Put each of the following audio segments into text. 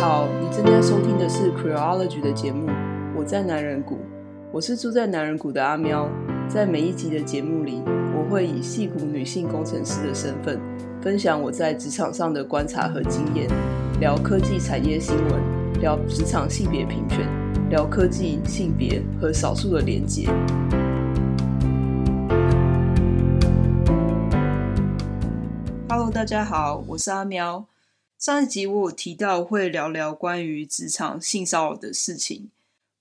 好，你正在收听的是 Creology 的节目。我在男人谷，我是住在男人谷的阿喵。在每一集的节目里，我会以戏骨女性工程师的身份，分享我在职场上的观察和经验，聊科技产业新闻，聊职场性别平权，聊科技、性别和少数的连结。Hello，大家好，我是阿喵。上一集我有提到会聊聊关于职场性骚扰的事情，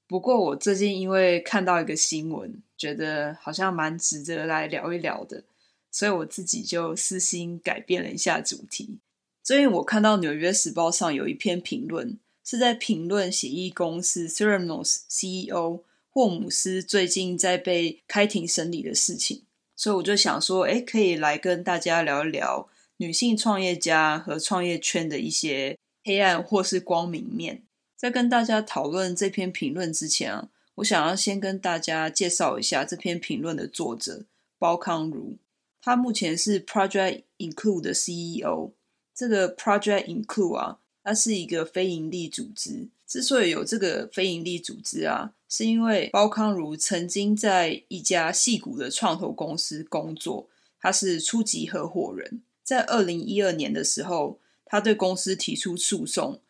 不过我最近因为看到一个新闻，觉得好像蛮值得来聊一聊的，所以我自己就私心改变了一下主题。最近我看到《纽约时报》上有一篇评论，是在评论协议公司 Theranos CEO 霍姆斯最近在被开庭审理的事情，所以我就想说，哎，可以来跟大家聊一聊。女性创业家和创业圈的一些黑暗或是光明面。在跟大家讨论这篇评论之前啊，我想要先跟大家介绍一下这篇评论的作者包康如。他目前是 Project Include 的 CEO。这个 Project Include 啊，它是一个非营利组织。之所以有这个非营利组织啊，是因为包康如曾经在一家戏骨的创投公司工作，他是初级合伙人。在二零一二年的时候，他对公司提出诉讼，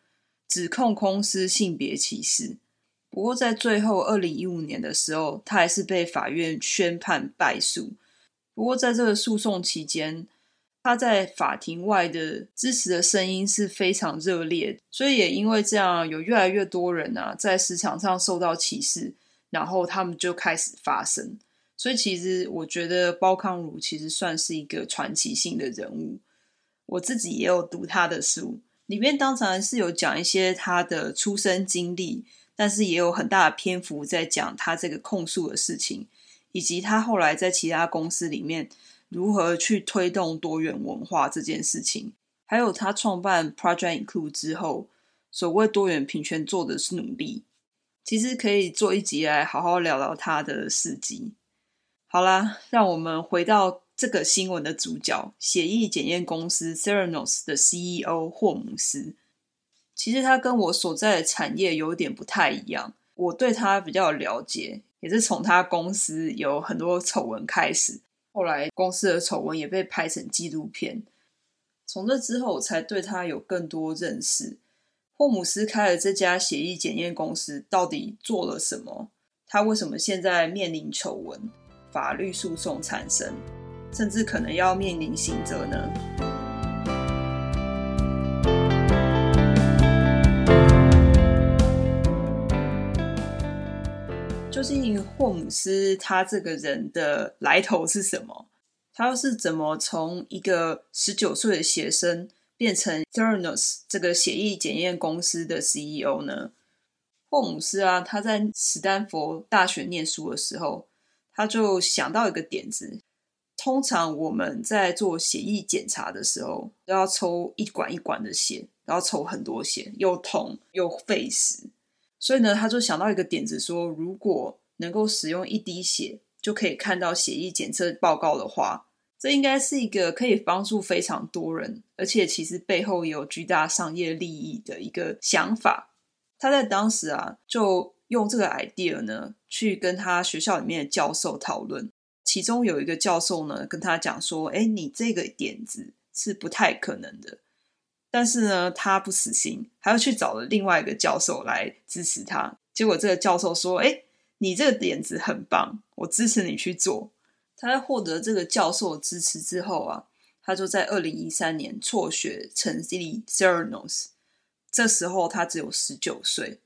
指控公司性别歧视。不过在最后二零一五年的时候，他还是被法院宣判败诉。不过在这个诉讼期间，他在法庭外的支持的声音是非常热烈，所以也因为这样，有越来越多人啊在市场上受到歧视，然后他们就开始发声。所以，其实我觉得包康儒其实算是一个传奇性的人物。我自己也有读他的书，里面当然是有讲一些他的出生经历，但是也有很大的篇幅在讲他这个控诉的事情，以及他后来在其他公司里面如何去推动多元文化这件事情，还有他创办 Project Include 之后所谓多元平权做的是努力。其实可以做一集来好好聊聊他的事迹。好啦，让我们回到这个新闻的主角——血液检验公司 Theranos 的 CEO 霍姆斯。其实他跟我所在的产业有点不太一样。我对他比较了解，也是从他公司有很多丑闻开始。后来公司的丑闻也被拍成纪录片。从这之后，我才对他有更多认识。霍姆斯开了这家血液检验公司，到底做了什么？他为什么现在面临丑闻？法律诉讼产生，甚至可能要面临刑责呢？究竟霍姆斯他这个人的来头是什么？他又是怎么从一个十九岁的学生变成 Theranos 这个血液检验公司的 CEO 呢？霍姆斯啊，他在史丹佛大学念书的时候。他就想到一个点子，通常我们在做血液检查的时候，都要抽一管一管的血，然后抽很多血，又痛又费时。所以呢，他就想到一个点子，说如果能够使用一滴血就可以看到血液检测报告的话，这应该是一个可以帮助非常多人，而且其实背后有巨大商业利益的一个想法。他在当时啊，就。用这个 idea 呢，去跟他学校里面的教授讨论。其中有一个教授呢，跟他讲说：“哎，你这个点子是不太可能的。”但是呢，他不死心，还要去找了另外一个教授来支持他。结果这个教授说：“哎，你这个点子很棒，我支持你去做。”他在获得这个教授支持之后啊，他就在二零一三年辍学成立 Theranos。这时候他只有十九岁。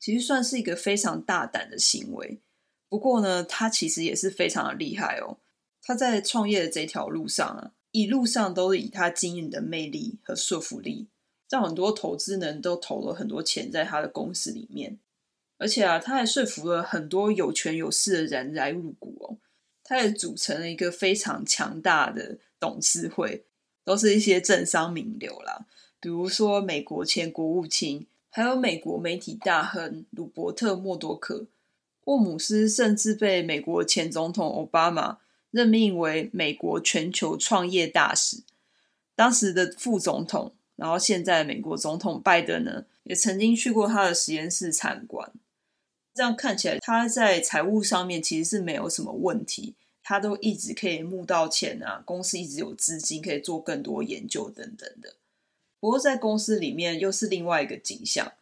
其实算是一个非常大胆的行为，不过呢，他其实也是非常的厉害哦。他在创业的这条路上啊，一路上都是以他经营的魅力和说服力，让很多投资人都投了很多钱在他的公司里面。而且啊，他还说服了很多有权有势的人来入股哦。他也组成了一个非常强大的董事会，都是一些政商名流啦，比如说美国前国务卿。还有美国媒体大亨鲁伯特·默多克，沃姆斯甚至被美国前总统奥巴马任命为美国全球创业大使。当时的副总统然后现在美国总统拜登呢，也曾经去过他的实验室参观。这样看起来，他在财务上面其实是没有什么问题，他都一直可以募到钱啊，公司一直有资金可以做更多研究等等的。不过在公司里面又是另外一个景象，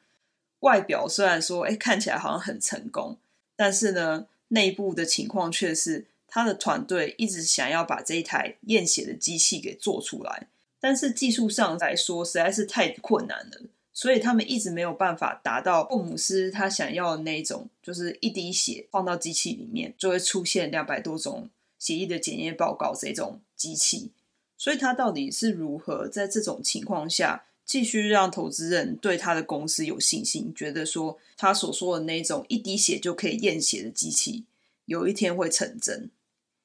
外表虽然说，哎，看起来好像很成功，但是呢，内部的情况却是他的团队一直想要把这一台验血的机器给做出来。但是技术上来说实在是太困难了，所以他们一直没有办法达到霍姆斯他想要的那一种，就是一滴血放到机器里面就会出现两百多种血液的检验报告这种机器。所以他到底是如何在这种情况下继续让投资人对他的公司有信心，觉得说他所说的那种一滴血就可以验血的机器有一天会成真？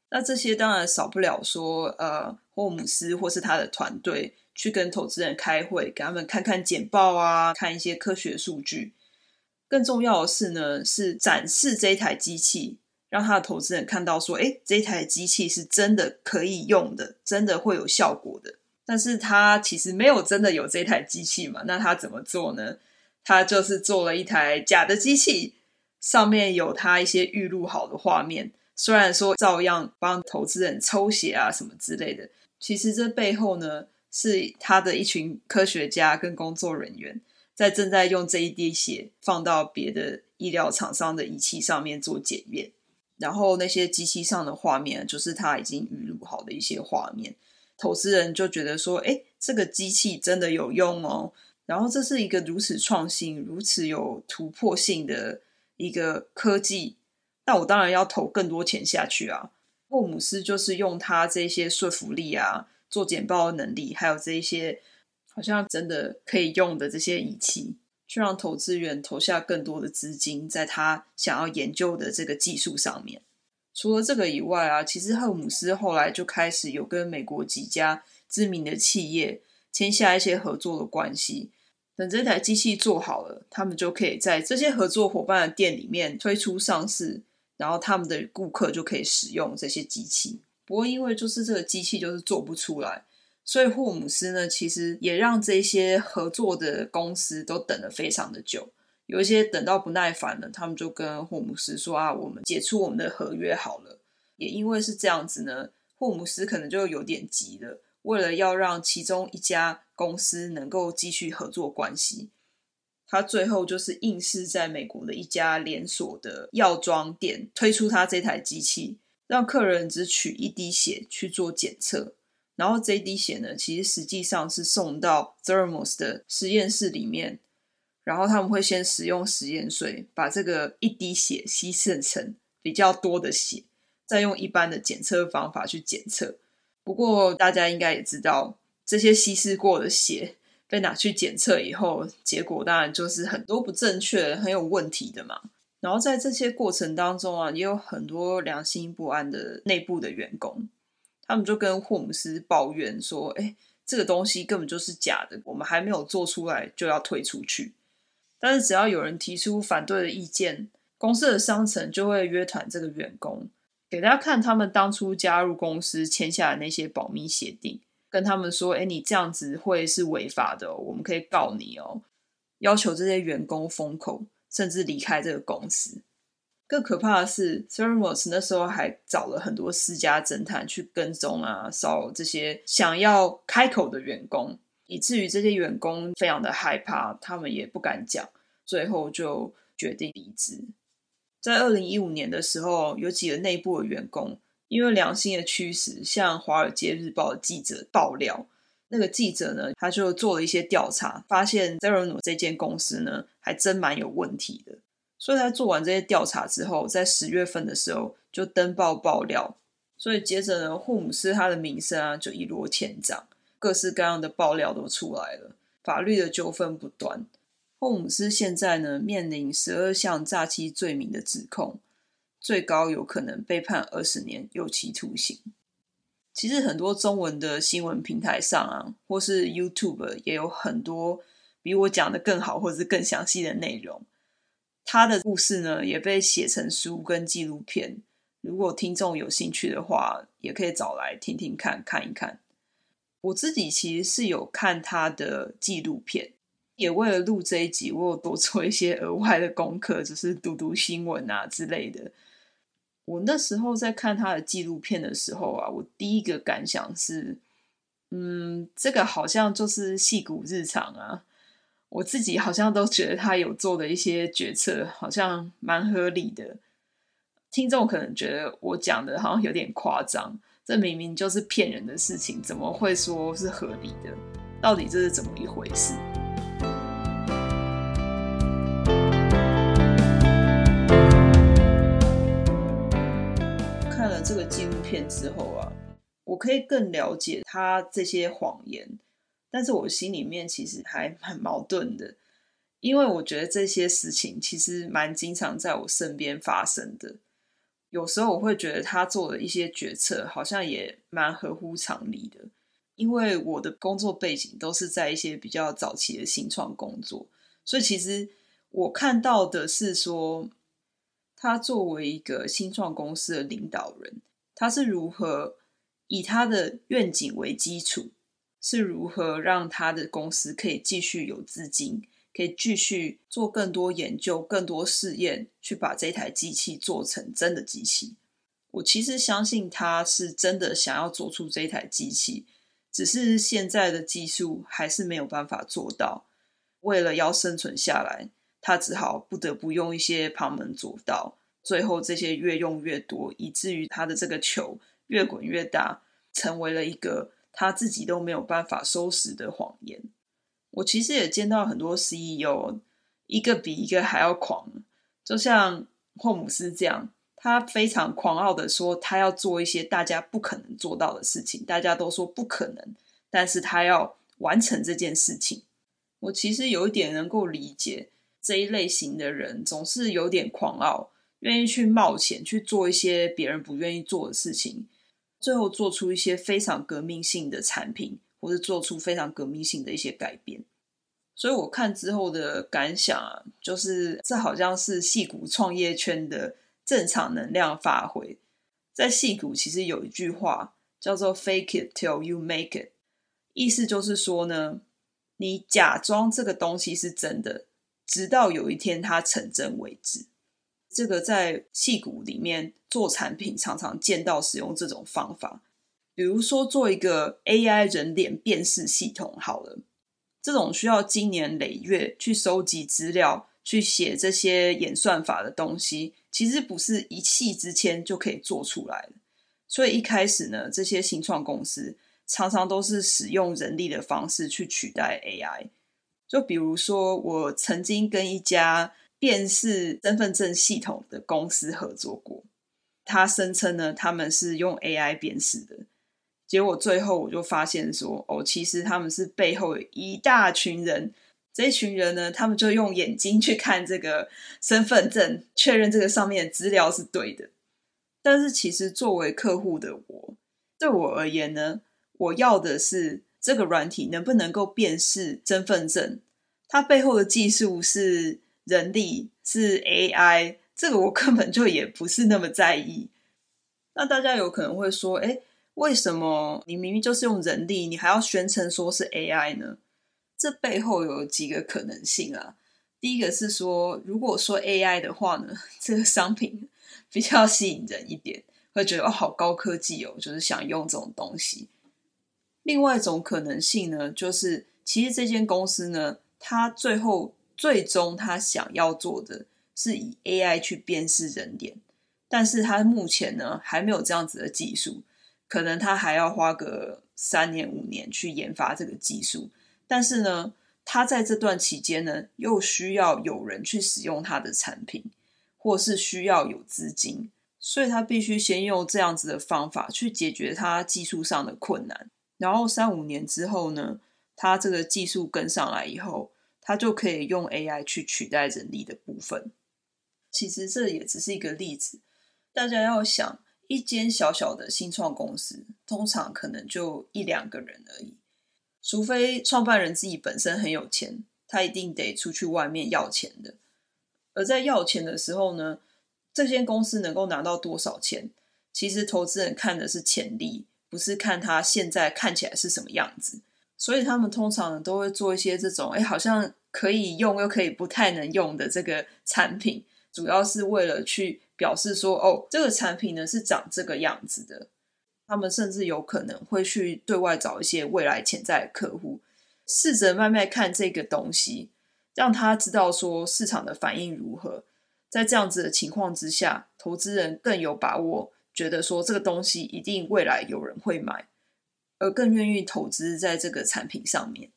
那这些当然少不了说，呃，霍姆斯或是他的团队去跟投资人开会，给他们看看简报啊，看一些科学数据。更重要的是呢，是展示这台机器，让他的投资人看到说，诶，这台机器是真的可以用的，真的会有效果的。但是他其实没有真的有这台机器嘛？那他怎么做呢？他就是做了一台假的机器，上面有他一些预录好的画面。虽然说照样帮投资人抽血啊什么之类的，其实这背后呢是他的一群科学家跟工作人员在正在用这一滴血放到别的医疗厂商的仪器上面做检验，然后那些机器上的画面就是他已经预录好的一些画面，投资人就觉得说，哎，这个机器真的有用哦，然后这是一个如此创新、如此有突破性的一个科技。那我当然要投更多钱下去啊！霍姆斯就是用他这些说服力啊，做简报的能力，还有这一些好像真的可以用的这些仪器，去让投资人投下更多的资金在他想要研究的这个技术上面。除了这个以外啊，其实赫姆斯后来就开始有跟美国几家知名的企业签下一些合作的关系。等这台机器做好了，他们就可以在这些合作伙伴的店里面推出上市。然后他们的顾客就可以使用这些机器。不过因为就是这个机器就是做不出来，所以霍姆斯呢，其实也让这些合作的公司都等了非常的久。有一些等到不耐烦了，他们就跟霍姆斯说：“啊，我们解除我们的合约好了。”也因为是这样子呢，霍姆斯可能就有点急了，为了要让其中一家公司能够继续合作关系。他最后就是硬是在美国的一家连锁的药妆店推出他这台机器，让客人只取一滴血去做检测，然后这一滴血呢，其实实际上是送到 Thermos 的实验室里面，然后他们会先使用实验水把这个一滴血稀释成比较多的血，再用一般的检测方法去检测。不过大家应该也知道，这些稀释过的血。被拿去检测以后，结果当然就是很多不正确、很有问题的嘛。然后在这些过程当中啊，也有很多良心不安的内部的员工，他们就跟霍姆斯抱怨说：“哎，这个东西根本就是假的，我们还没有做出来就要退出去。”但是只要有人提出反对的意见，公司的商层就会约谈这个员工，给大家看他们当初加入公司签下的那些保密协定。跟他们说：“哎，你这样子会是违法的，我们可以告你哦。”要求这些员工封口，甚至离开这个公司。更可怕的是，Theranos 那时候还找了很多私家侦探去跟踪啊，骚扰这些想要开口的员工，以至于这些员工非常的害怕，他们也不敢讲，最后就决定离职。在二零一五年的时候，有几个内部的员工。因为良心的驱使，向《华尔街日报》的记者爆料，那个记者呢，他就做了一些调查，发现 Theranos 这间公司呢，还真蛮有问题的。所以他做完这些调查之后，在十月份的时候就登报爆料。所以接着呢，霍姆斯他的名声啊，就一落千丈，各式各样的爆料都出来了，法律的纠纷不断。霍姆斯现在呢，面临十二项诈欺罪名的指控。最高有可能被判二十年有期徒刑。其实很多中文的新闻平台上啊，或是 YouTube 也有很多比我讲的更好，或者是更详细的内容。他的故事呢，也被写成书跟纪录片。如果听众有兴趣的话，也可以找来听听看，看一看。我自己其实是有看他的纪录片，也为了录这一集，我有多做一些额外的功课，就是读读新闻啊之类的。我那时候在看他的纪录片的时候啊，我第一个感想是，嗯，这个好像就是戏骨日常啊。我自己好像都觉得他有做的一些决策好像蛮合理的。听众可能觉得我讲的好像有点夸张。这明明就是骗人的事情，怎么会说是合理的？到底这是怎么一回事？看了这个纪录片之后啊，我可以更了解他这些谎言，但是我心里面其实还蛮矛盾的，因为我觉得这些事情其实蛮经常在我身边发生的。有时候我会觉得他做的一些决策好像也蛮合乎常理的，因为我的工作背景都是在一些比较早期的新创工作，所以其实我看到的是说，他作为一个新创公司的领导人，他是如何以他的愿景为基础，是如何让他的公司可以继续有资金。可以继续做更多研究、更多试验，去把这台机器做成真的机器。我其实相信他是真的想要做出这台机器，只是现在的技术还是没有办法做到。为了要生存下来，他只好不得不用一些旁门左道。最后这些越用越多，以至于他的这个球越滚越大，成为了一个他自己都没有办法收拾的谎言。我其实也见到很多 CEO，一个比一个还要狂，就像霍姆斯这样，他非常狂傲的说他要做一些大家不可能做到的事情，大家都说不可能，但是他要完成这件事情。我其实有一点能够理解这一类型的人，总是有点狂傲，愿意去冒险去做一些别人不愿意做的事情，最后做出一些非常革命性的产品。或是做出非常革命性的一些改变，所以我看之后的感想啊，就是这好像是戏骨创业圈的正常能量发挥。在戏骨，其实有一句话叫做 “fake it till you make it”，意思就是说呢，你假装这个东西是真的，直到有一天它成真为止。这个在戏骨里面做产品，常常见到使用这种方法。比如说，做一个 AI 人脸辨识系统好了，这种需要经年累月去收集资料、去写这些演算法的东西，其实不是一气之间就可以做出来的。所以一开始呢，这些新创公司常常都是使用人力的方式去取代 AI。就比如说，我曾经跟一家辨识身份证系统的公司合作过，他声称呢，他们是用 AI 辨识的。结果最后我就发现说，哦，其实他们是背后有一大群人，这一群人呢，他们就用眼睛去看这个身份证，确认这个上面的资料是对的。但是其实作为客户的我，对我而言呢，我要的是这个软体能不能够辨识身份证，它背后的技术是人力，是 AI，这个我根本就也不是那么在意。那大家有可能会说，诶为什么你明明就是用人力，你还要宣称说是 AI 呢？这背后有几个可能性啊。第一个是说，如果说 AI 的话呢，这个商品 比较吸引人一点，会觉得哦，好高科技哦，就是想用这种东西。另外一种可能性呢，就是其实这间公司呢，它最后最终他想要做的是以 AI 去辨识人脸，但是他目前呢还没有这样子的技术。可能他还要花个三年五年去研发这个技术，但是呢，他在这段期间呢，又需要有人去使用他的产品，或是需要有资金，所以他必须先用这样子的方法去解决他技术上的困难。然后三五年之后呢，他这个技术跟上来以后，他就可以用 AI 去取代人力的部分。其实这也只是一个例子，大家要想。一间小小的新创公司，通常可能就一两个人而已。除非创办人自己本身很有钱，他一定得出去外面要钱的。而在要钱的时候呢，这间公司能够拿到多少钱，其实投资人看的是潜力，不是看他现在看起来是什么样子。所以他们通常都会做一些这种，哎，好像可以用又可以不太能用的这个产品，主要是为了去表示说，哦，这个产品呢是长这个样子的。他们甚至有可能会去对外找一些未来潜在的客户，试着慢慢看这个东西，让他知道说市场的反应如何。在这样子的情况之下，投资人更有把握，觉得说这个东西一定未来有人会买。而更愿意投资在这个产品上面。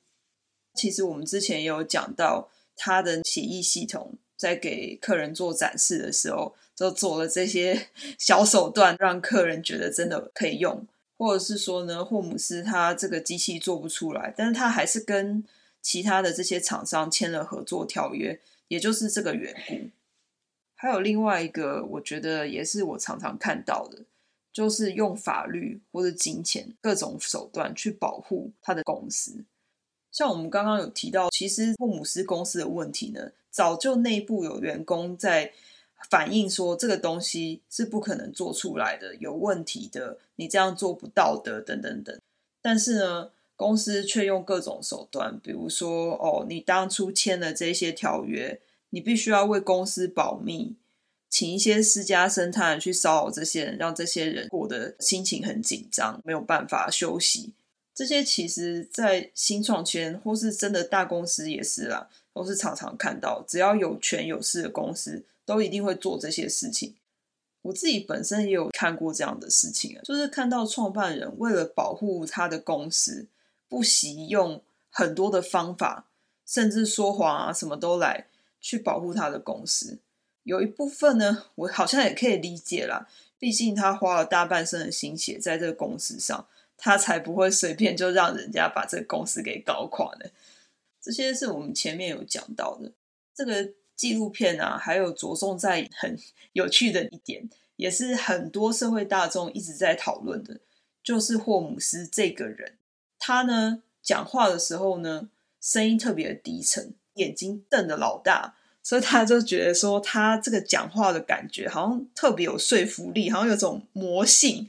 其实我们之前也有讲到，他的协议系统在给客人做展示的时候，就做了这些 小手段，让客人觉得真的可以用。或者是说呢，霍姆斯他这个机器做不出来，但是他还是跟其他的这些厂商签了合作条约，也就是这个缘故。还有另外一个，我觉得也是我常常看到的。就是用法律或者金钱各种手段去保护他的公司，像我们刚刚有提到，其实霍姆斯公司的问题呢，早就内部有员工在反映说这个东西是不可能做出来的，有问题的，你这样做不道德等等等。但是呢，公司却用各种手段，比如说哦，你当初签了这些条约，你必须要为公司保密。请一些私家侦探去骚扰这些人，让这些人过得心情很紧张，没有办法休息。这些其实，在新创圈或是真的大公司也是啦，都是常常看到，只要有权有势的公司，都一定会做这些事情。我自己本身也有看过这样的事情啊，就是看到创办人为了保护他的公司，不惜用很多的方法，甚至说谎啊，什么都来去保护他的公司。有一部分呢，我好像也可以理解啦。毕竟他花了大半生的心血在这个公司上，他才不会随便就让人家把这个公司给搞垮呢。这些是我们前面有讲到的。这个纪录片啊，还有着重在很有趣的一点，也是很多社会大众一直在讨论的，就是霍姆斯这个人，他呢讲话的时候呢，声音特别的低沉，眼睛瞪得老大。所以他就觉得说，他这个讲话的感觉好像特别有说服力，好像有种魔性。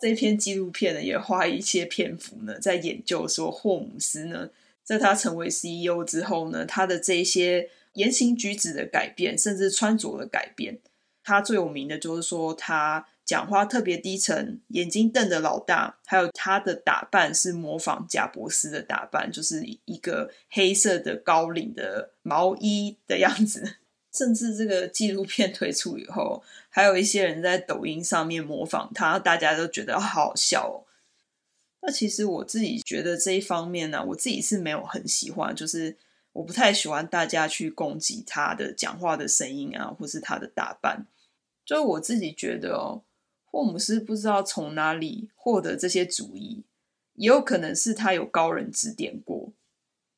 这篇纪录片呢，也花一些篇幅呢，在研究说霍姆斯呢，在他成为 CEO 之后呢，他的这些言行举止的改变，甚至穿着的改变。他最有名的就是说他。讲话特别低沉，眼睛瞪得老大，还有他的打扮是模仿贾伯斯的打扮，就是一个黑色的高领的毛衣的样子。甚至这个纪录片推出以后，还有一些人在抖音上面模仿他，大家都觉得好好笑。那其实我自己觉得这一方面呢，我自己是没有很喜欢，就是我不太喜欢大家去攻击他的讲话的声音啊，或是他的打扮。就我自己觉得哦。霍姆斯不知道从哪里获得这些主意，也有可能是他有高人指点过。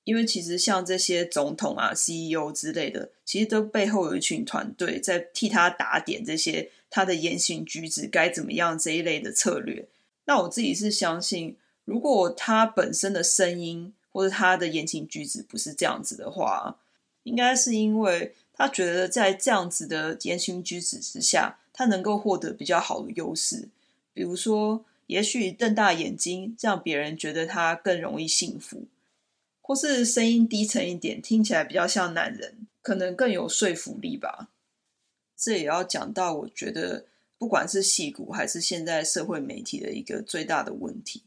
因为其实像这些总统啊、CEO 之类的，其实都背后有一群团队在替他打点这些他的言行举止该怎么样这一类的策略。那我自己是相信，如果他本身的声音或者他的言行举止不是这样子的话，应该是因为他觉得在这样子的言行举止之下。他能够获得比较好的优势，比如说，也许瞪大眼睛，让别人觉得他更容易信服；或是声音低沉一点，听起来比较像男人，可能更有说服力吧。这也要讲到，我觉得不管是戏骨还是现在社会媒体的一个最大的问题。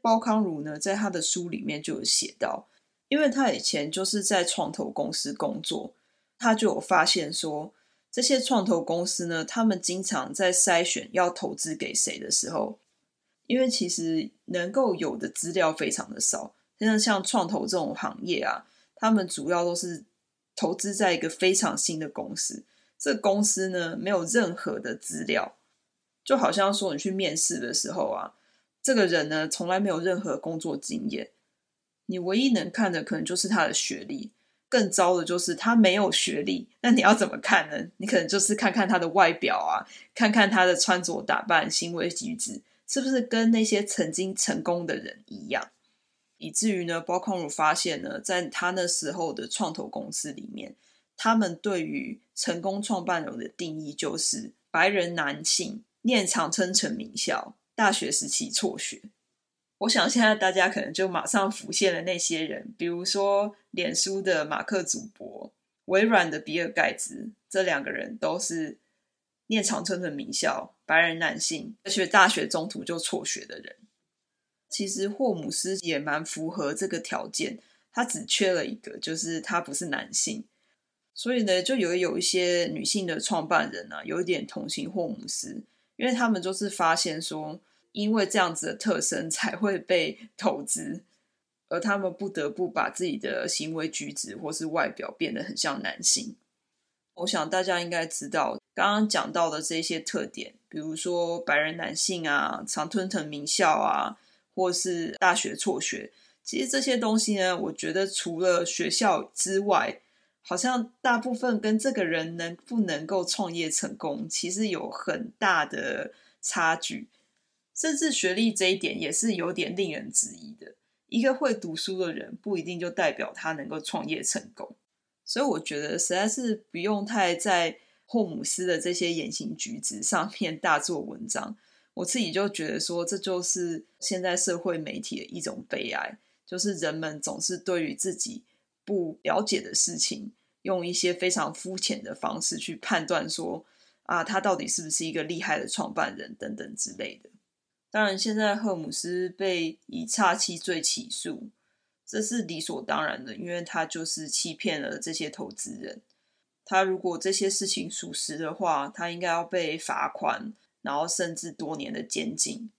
包康儒呢，在他的书里面就有写到，因为他以前就是在创投公司工作，他就有发现说。这些创投公司呢，他们经常在筛选要投资给谁的时候，因为其实能够有的资料非常的少。像像创投这种行业啊，他们主要都是投资在一个非常新的公司，这公司呢，没有任何的资料，就好像说你去面试的时候啊，这个人呢，从来没有任何工作经验，你唯一能看的可能就是他的学历。更糟的就是他没有学历，那你要怎么看呢？你可能就是看看他的外表啊，看看他的穿着打扮、行为举止，是不是跟那些曾经成功的人一样？以至于呢，包康儒发现呢，在他那时候的创投公司里面，他们对于成功创办人的定义就是白人男性，念常春藤名校，大学时期辍学。我想现在大家可能就马上浮现了那些人，比如说脸书的马克·祖博、微软的比尔·盖茨，这两个人都是念长春的名校、白人男性，而且大学中途就辍学的人。其实霍姆斯也蛮符合这个条件，他只缺了一个，就是他不是男性。所以呢，就有有一些女性的创办人呢、啊，有一点同情霍姆斯，因为他们就是发现说。因为这样子的特征才会被投资，而他们不得不把自己的行为举止或是外表变得很像男性。我想大家应该知道，刚刚讲到的这些特点，比如说白人男性啊、常吞藤名校啊，或是大学辍学，其实这些东西呢，我觉得除了学校之外，好像大部分跟这个人能不能够创业成功，其实有很大的差距。甚至学历这一点也是有点令人质疑的。一个会读书的人不一定就代表他能够创业成功，所以我觉得实在是不用太在霍姆斯的这些言行举止上面大做文章。我自己就觉得说，这就是现在社会媒体的一种悲哀，就是人们总是对于自己不了解的事情，用一些非常肤浅的方式去判断说，啊，他到底是不是一个厉害的创办人等等之类的。当然，现在赫姆斯被以诈欺罪起诉，这是理所当然的，因为他就是欺骗了这些投资人。他如果这些事情属实的话，他应该要被罚款，然后甚至多年的监禁。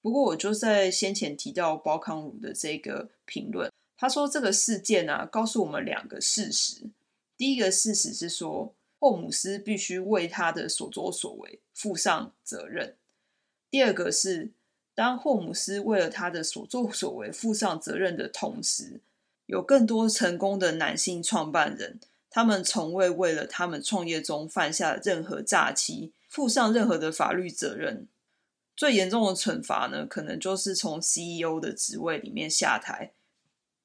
不过，我就在先前提到包康儒的这个评论，他说这个事件啊，告诉我们两个事实。第一个事实是说，霍姆斯必须为他的所作所为负上责任。第二个是，当霍姆斯为了他的所作所为负上责任的同时，有更多成功的男性创办人，他们从未为了他们创业中犯下任何诈欺负上任何的法律责任。最严重的惩罚呢，可能就是从 CEO 的职位里面下台。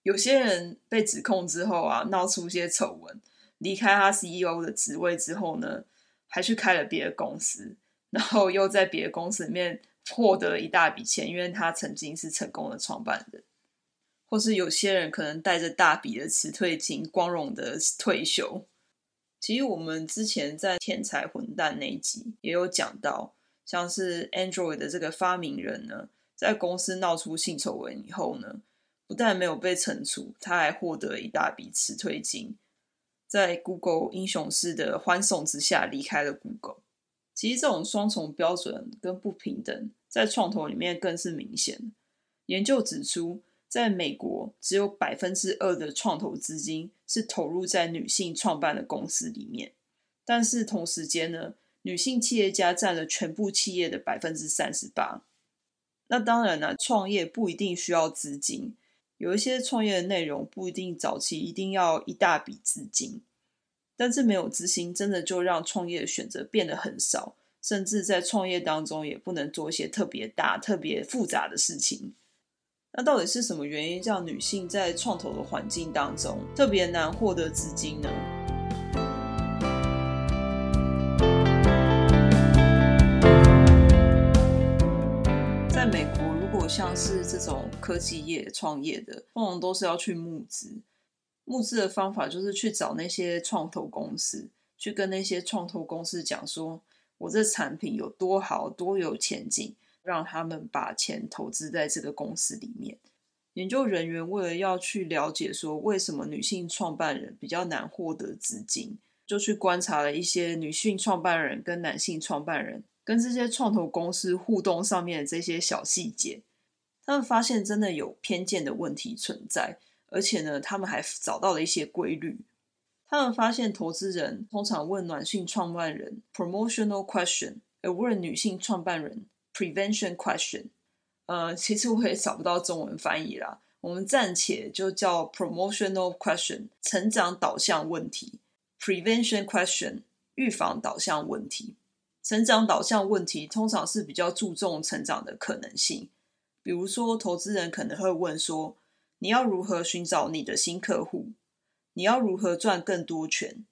有些人被指控之后啊，闹出一些丑闻，离开他 CEO 的职位之后呢，还去开了别的公司。然后又在别的公司里面获得了一大笔钱，因为他曾经是成功的创办人，或是有些人可能带着大笔的辞退金，光荣的退休。其实我们之前在天才混蛋那一集也有讲到，像是 Android 的这个发明人呢，在公司闹出性丑闻以后呢，不但没有被惩处，他还获得了一大笔辞退金，在 Google 英雄式的欢送之下离开了 Google。其实这种双重标准跟不平等，在创投里面更是明显。研究指出，在美国，只有百分之二的创投资金是投入在女性创办的公司里面，但是同时间呢，女性企业家占了全部企业的百分之三十八。那当然了，创业不一定需要资金，有一些创业的内容不一定早期一定要一大笔资金。但是没有资金，真的就让创业的选择变得很少，甚至在创业当中也不能做一些特别大、特别复杂的事情。那到底是什么原因让女性在创投的环境当中特别难获得资金呢？在美国，如果像是这种科技业创业的，通常都是要去募资。募资的方法就是去找那些创投公司，去跟那些创投公司讲说，我这产品有多好，多有前景，让他们把钱投资在这个公司里面。研究人员为了要去了解说，为什么女性创办人比较难获得资金，就去观察了一些女性创办人跟男性创办人跟这些创投公司互动上面的这些小细节，他们发现真的有偏见的问题存在。而且呢，他们还找到了一些规律。他们发现，投资人通常问男性创办人 promotional question，而问女性创办人 prevention question。呃，其实我也找不到中文翻译啦，我们暂且就叫 promotional question，成长导向问题；prevention question，预防导向问题。成长导向问题通常是比较注重成长的可能性，比如说，投资人可能会问说，你要如何寻找你的新客户？你要如何赚更多钱？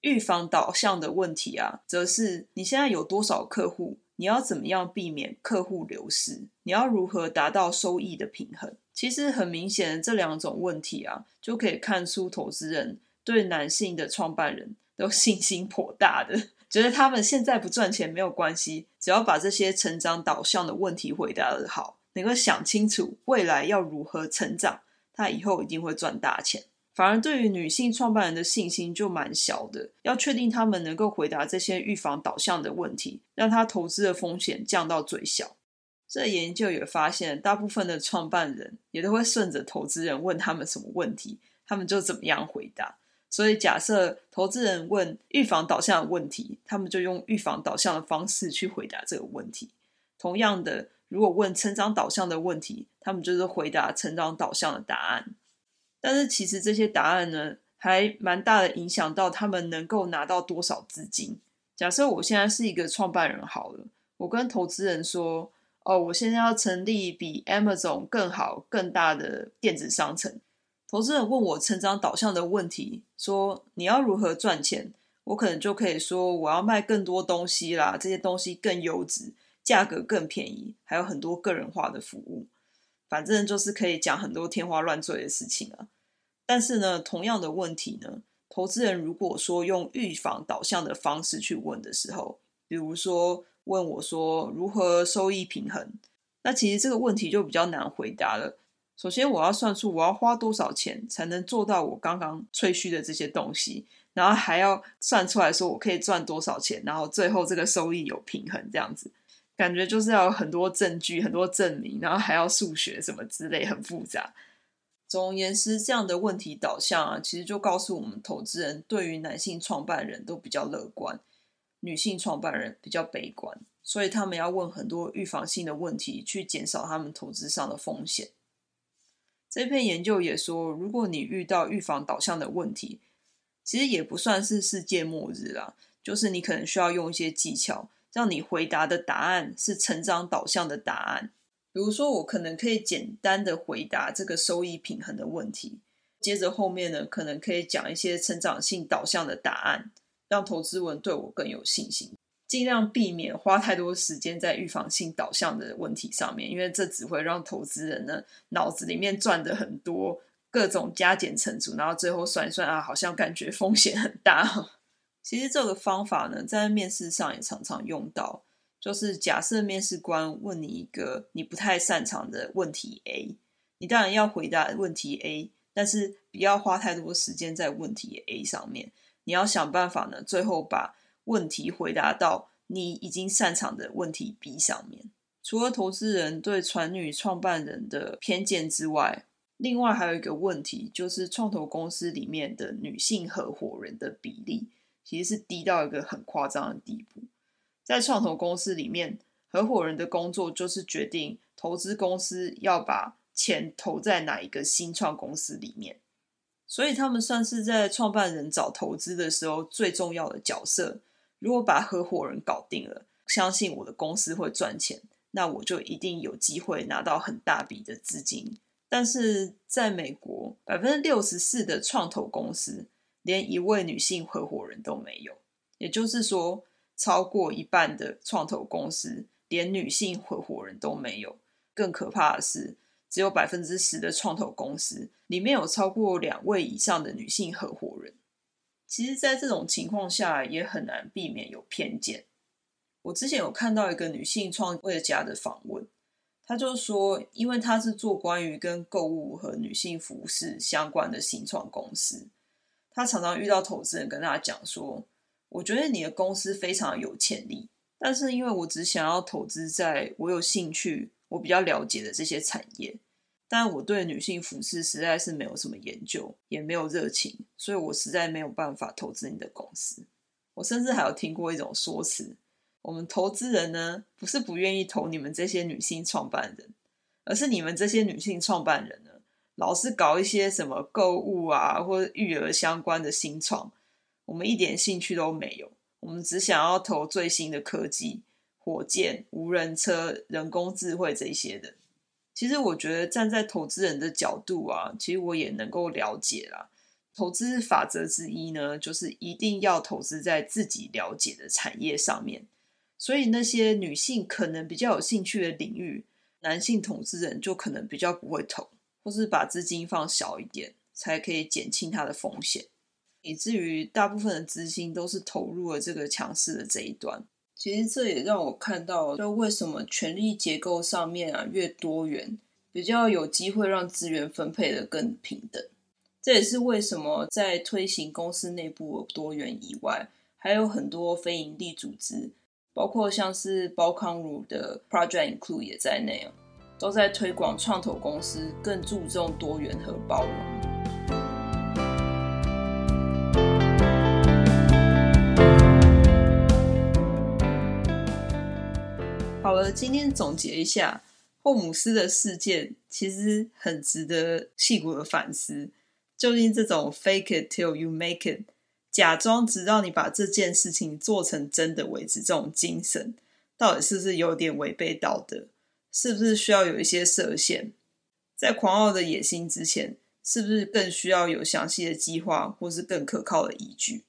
预防导向的问题啊，则是你现在有多少客户？你要怎么样避免客户流失？你要如何达到收益的平衡？其实很明显，这两种问题啊，就可以看出投资人对男性的创办人都信心颇大的，觉得他们现在不赚钱没有关系，只要把这些成长导向的问题回答得好，能够想清楚未来要如何成长，他以后一定会赚大钱。反而对于女性创办人的信心就蛮小的，要确定他们能够回答这些预防导向的问题，让他投资的风险降到最小。这研究也发现，大部分的创办人也都会顺着投资人问他们什么问题，他们就怎么样回答。所以假设投资人问预防导向的问题，他们就用预防导向的方式去回答这个问题。同样的，如果问成长导向的问题，他们就是回答成长导向的答案。但是其实这些答案呢，还蛮大的影响到他们能够拿到多少资金。假设我现在是一个创办人好了，我跟投资人说：“哦，我现在要成立比 Amazon 更好、更大的电子商城。”投资人问我成长导向的问题，说：“你要如何赚钱？”我可能就可以说：“我要卖更多东西啦，这些东西更优质，价格更便宜，还有很多个人化的服务。”反正就是可以讲很多天花乱坠的事情啊。但是呢，同样的问题呢，投资人如果说用预防导向的方式去问的时候，比如说问我说如何收益平衡，那其实这个问题就比较难回答了。首先，我要算出我要花多少钱才能做到我刚刚吹嘘的这些东西，然后还要算出来说我可以赚多少钱，然后最后这个收益有平衡，这样子感觉就是要有很多证据、很多证明，然后还要数学什么之类，很复杂。总而言之，这样的问题导向啊，其实就告诉我们，投资人对于男性创办人都比较乐观，女性创办人比较悲观，所以他们要问很多预防性的问题，去减少他们投资上的风险。这篇研究也说，如果你遇到预防导向的问题，其实也不算是世界末日啦，就是你可能需要用一些技巧，让你回答的答案是成长导向的答案。比如说，我可能可以简单的回答这个收益平衡的问题，接着后面呢，可能可以讲一些成长性导向的答案，让投资人对我更有信心。尽量避免花太多时间在预防性导向的问题上面，因为这只会让投资人呢脑子里面转的很多，各种加减乘除，然后最后算一算啊，好像感觉风险很大。其实这个方法呢，在面试上也常常用到。就是假设面试官问你一个你不太擅长的问题 A，你当然要回答问题 A，但是不要花太多时间在问题 A 上面。你要想办法呢，最后把问题回答到你已经擅长的问题 B 上面。除了投资人对传女创办人的偏见之外，另外还有一个问题，就是创投公司里面的女性合伙人的比例其实是低到一个很夸张的地步。在创投公司里面，合伙人的工作就是决定投资公司要把钱投在哪一个新创公司里面，所以他们算是在创办人找投资的时候最重要的角色。如果把合伙人搞定了，相信我的公司会赚钱，那我就一定有机会拿到很大笔的资金。但是在美国，百分之六十四的创投公司连一位女性合伙人都没有，也就是说，超过一半的创投公司连女性合伙人都没有，更可怕的是，只有百分之十的创投公司里面有超过两位以上的女性合伙人。其实，在这种情况下，也很难避免有偏见。我之前有看到一个女性创业家的访问，他就说，因为他是做关于跟购物和女性服饰相关的新创公司，他常常遇到投资人跟大家讲说。我觉得你的公司非常有潜力，但是因为我只想要投资在我有兴趣、我比较了解的这些产业，但我对女性服饰实在是没有什么研究，也没有热情，所以我实在没有办法投资你的公司。我甚至还有听过一种说辞：我们投资人呢，不是不愿意投你们这些女性创办人，而是你们这些女性创办人，老是搞一些什么购物啊或者育儿相关的新创。我们一点兴趣都没有，我们只想要投最新的科技、火箭、无人车、人工智慧这些的。其实我觉得站在投资人的角度啊，其实我也能够了解啦。投资法则之一呢，就是一定要投资在自己了解的产业上面。所以那些女性可能比较有兴趣的领域，男性投资人就可能比较不会投，或是把资金放小一点，才可以减轻它的风险，以至于大部分的资金都是投入了这个强势的这一端。其实这也让我看到，就为什么权力结构上面啊越多元，比较有机会让资源分配得更平等。这也是为什么在推行公司内部多元以外，还有很多非营利组织。包括像是包康儒的 Project Include 也在内，都在推广创投公司更注重多元和包容。好了，今天总结一下，霍姆斯的事件其实很值得细骨的反思。究竟这种 “fake it till you make it”。假装直到你把这件事情做成真的为止，这种精神到底是不是有点违背道德？是不是需要有一些设限？在狂傲的野心之前，是不是更需要有详细的计划，或是更可靠的依据？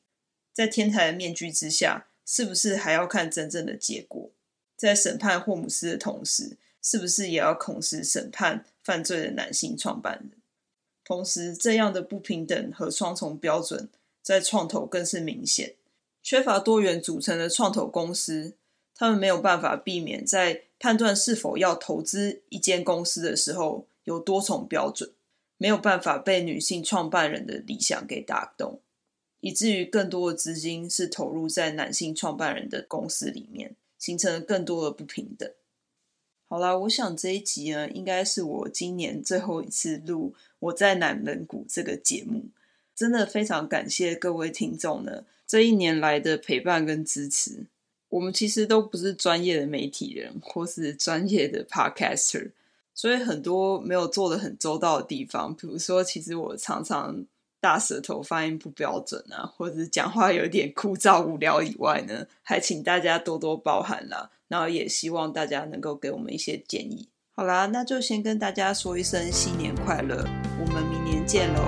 在天才的面具之下，是不是还要看真正的结果？在审判霍姆斯的同时，是不是也要同时审判犯罪的男性创办人？同时，这样的不平等和双重标准。在创投更是明显，缺乏多元组成的创投公司，他们没有办法避免在判断是否要投资一间公司的时候有多重标准，没有办法被女性创办人的理想给打动，以至于更多的资金是投入在男性创办人的公司里面，形成了更多的不平等。好啦，我想这一集呢，应该是我今年最后一次录《我在南门谷》这个节目。真的非常感谢各位听众呢，这一年来的陪伴跟支持。我们其实都不是专业的媒体人，或是专业的 podcaster，所以很多没有做得很周到的地方，比如说，其实我常常大舌头、发音不标准啊，或者是讲话有点枯燥无聊以外呢，还请大家多多包涵啦。然后也希望大家能够给我们一些建议。好啦，那就先跟大家说一声新年快乐，我们明年见喽。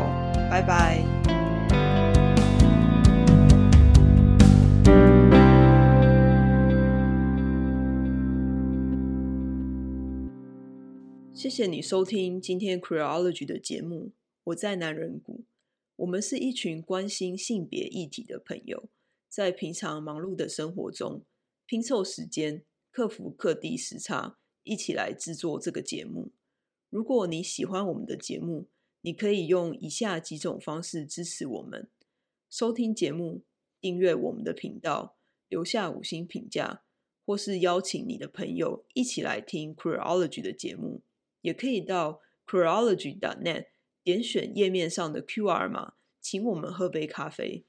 拜拜！谢谢你收听今天 Creology 的节目。我在男人谷，我们是一群关心性别议题的朋友，在平常忙碌的生活中拼凑时间，克服各地时差，一起来制作这个节目。如果你喜欢我们的节目，你可以用以下几种方式支持我们：收听节目、订阅我们的频道、留下五星评价，或是邀请你的朋友一起来听 Creology 的节目。也可以到 c h r o l o g y n e t 点选页面上的 QR 码，请我们喝杯咖啡。